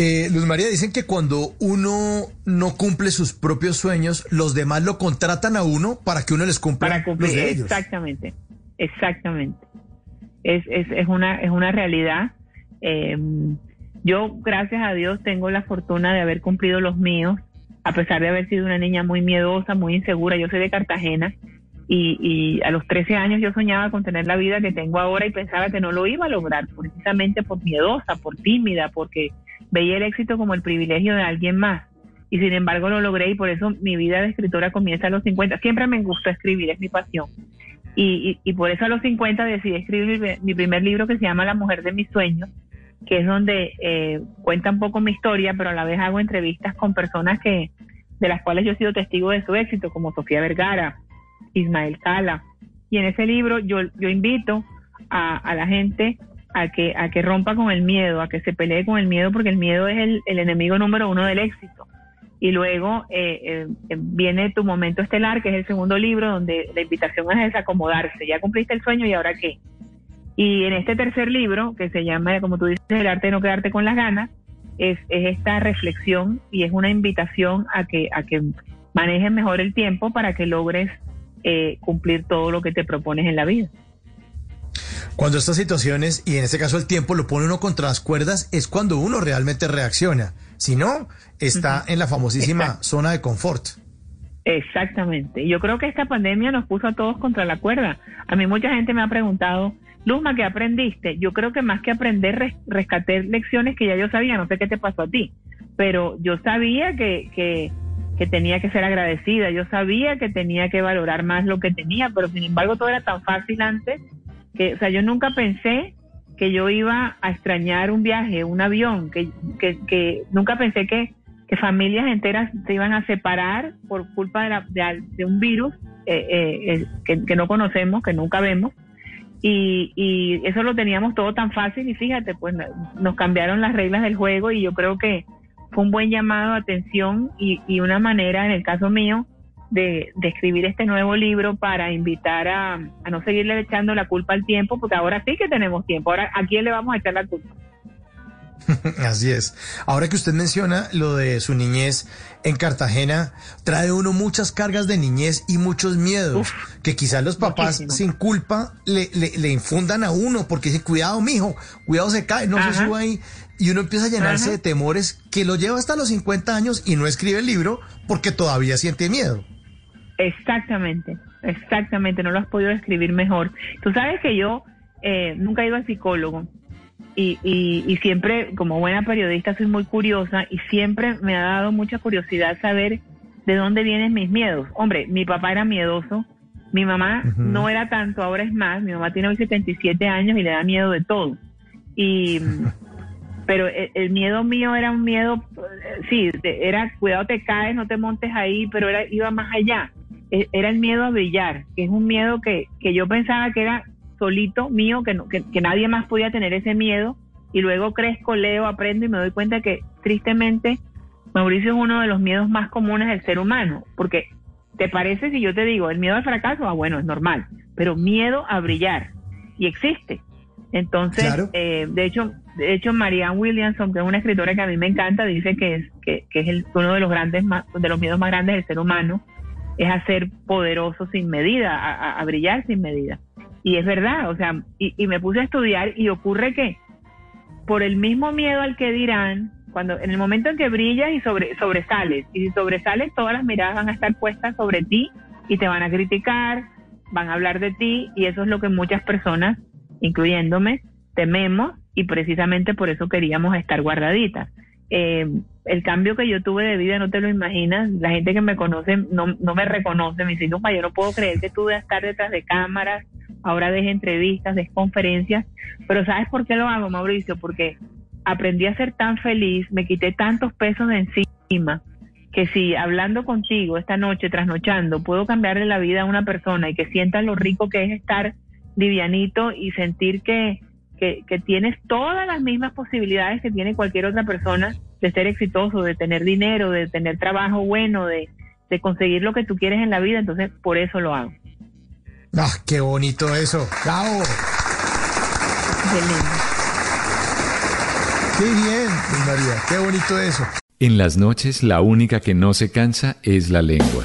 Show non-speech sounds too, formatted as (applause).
Eh, Luz María, dicen que cuando uno no cumple sus propios sueños, los demás lo contratan a uno para que uno les cumpla para cumplir. los de ellos. Exactamente, exactamente. Es, es, es, una, es una realidad. Eh, yo, gracias a Dios, tengo la fortuna de haber cumplido los míos, a pesar de haber sido una niña muy miedosa, muy insegura. Yo soy de Cartagena y, y a los 13 años yo soñaba con tener la vida que tengo ahora y pensaba que no lo iba a lograr, precisamente por miedosa, por tímida, porque veía el éxito como el privilegio de alguien más. Y sin embargo lo logré y por eso mi vida de escritora comienza a los 50. Siempre me gustó escribir, es mi pasión. Y, y, por eso a los 50 decidí escribir mi, primer libro que se llama La mujer de mis sueños, que es donde eh, cuenta un poco mi historia, pero a la vez hago entrevistas con personas que de las cuales yo he sido testigo de su éxito, como Sofía Vergara, Ismael Cala. Y en ese libro yo, yo invito a la gente a que, a que rompa con el miedo, a que se pelee con el miedo, porque el miedo es el, el enemigo número uno del éxito. Y luego eh, eh, viene tu momento estelar, que es el segundo libro, donde la invitación es desacomodarse. Ya cumpliste el sueño y ahora qué. Y en este tercer libro, que se llama, como tú dices, El arte de no quedarte con las ganas, es, es esta reflexión y es una invitación a que, a que manejes mejor el tiempo para que logres eh, cumplir todo lo que te propones en la vida. Cuando estas situaciones, y en este caso el tiempo, lo pone uno contra las cuerdas, es cuando uno realmente reacciona. Si no, está uh -huh. en la famosísima Exacto. zona de confort. Exactamente. Yo creo que esta pandemia nos puso a todos contra la cuerda. A mí mucha gente me ha preguntado, Luzma, ¿qué aprendiste? Yo creo que más que aprender, res rescaté lecciones que ya yo sabía, no sé qué te pasó a ti, pero yo sabía que, que, que tenía que ser agradecida, yo sabía que tenía que valorar más lo que tenía, pero sin embargo todo era tan fácil antes que, o sea, yo nunca pensé que yo iba a extrañar un viaje, un avión, que, que, nunca pensé que, que, familias enteras se iban a separar por culpa de, la, de, de un virus eh, eh, que, que, no conocemos, que nunca vemos. Y, y, eso lo teníamos todo tan fácil y fíjate, pues nos cambiaron las reglas del juego y yo creo que fue un buen llamado de atención y, y una manera, en el caso mío, de, de, escribir este nuevo libro para invitar a, a, no seguirle echando la culpa al tiempo, porque ahora sí que tenemos tiempo. Ahora, ¿a quién le vamos a echar la culpa? (laughs) Así es. Ahora que usted menciona lo de su niñez en Cartagena, trae uno muchas cargas de niñez y muchos miedos Uf, que quizás los papás muchísimo. sin culpa le, le, le, infundan a uno porque dicen, cuidado, mijo, cuidado, se cae, no Ajá. se suba ahí. Y uno empieza a llenarse Ajá. de temores que lo lleva hasta los 50 años y no escribe el libro porque todavía siente miedo. Exactamente, exactamente, no lo has podido escribir mejor. Tú sabes que yo eh, nunca he ido al psicólogo y, y, y, siempre, como buena periodista, soy muy curiosa y siempre me ha dado mucha curiosidad saber de dónde vienen mis miedos. Hombre, mi papá era miedoso, mi mamá uh -huh. no era tanto, ahora es más, mi mamá tiene hoy 77 años y le da miedo de todo. Y... (laughs) pero el, el, miedo mío era un miedo, sí, era cuidado te caes, no te montes ahí, pero era iba más allá. E, Era el miedo a brillar, que es un miedo que, que yo pensaba que era solito mío, que, no, que, que nadie más podía tener ese miedo, y luego crezco, leo, aprendo y me doy cuenta que tristemente Mauricio es uno de los miedos más comunes del ser humano, porque ¿te parece si yo te digo el miedo al fracaso? Ah, bueno, es normal, pero miedo a brillar, y existe. Entonces, claro. eh, de hecho, de hecho, Marianne Williamson, que es una escritora que a mí me encanta, dice que es, que, que es el, uno de los grandes, de los miedos más grandes del ser humano, es a ser poderoso sin medida, a, brillar sin medida. Y es verdad, o sea, y, y, me puse a estudiar y ocurre que por el mismo miedo al que dirán, cuando en el momento en que brillas y sobre, sobresales, y si sobresales, todas las miradas van a estar puestas sobre ti y te van a criticar, van a hablar de ti, y eso es lo que muchas personas, incluyéndome, tememos, y precisamente por eso queríamos estar guardaditas. Eh, el cambio que yo tuve de vida no te lo imaginas. La gente que me conoce no, no me reconoce. Me dice, no, yo no puedo creer que tú debas estar detrás de cámaras, ahora des entrevistas, des conferencias. Pero ¿sabes por qué lo hago, Mauricio? Porque aprendí a ser tan feliz, me quité tantos pesos de encima, que si hablando contigo esta noche, trasnochando, puedo cambiarle la vida a una persona y que sienta lo rico que es estar livianito y sentir que, que, que tienes todas las mismas posibilidades que tiene cualquier otra persona de ser exitoso, de tener dinero, de tener trabajo bueno, de, de conseguir lo que tú quieres en la vida, entonces por eso lo hago. Ah, qué bonito eso. Bravo. Qué lindo. Qué bien, María. Qué bonito eso. En las noches la única que no se cansa es la lengua.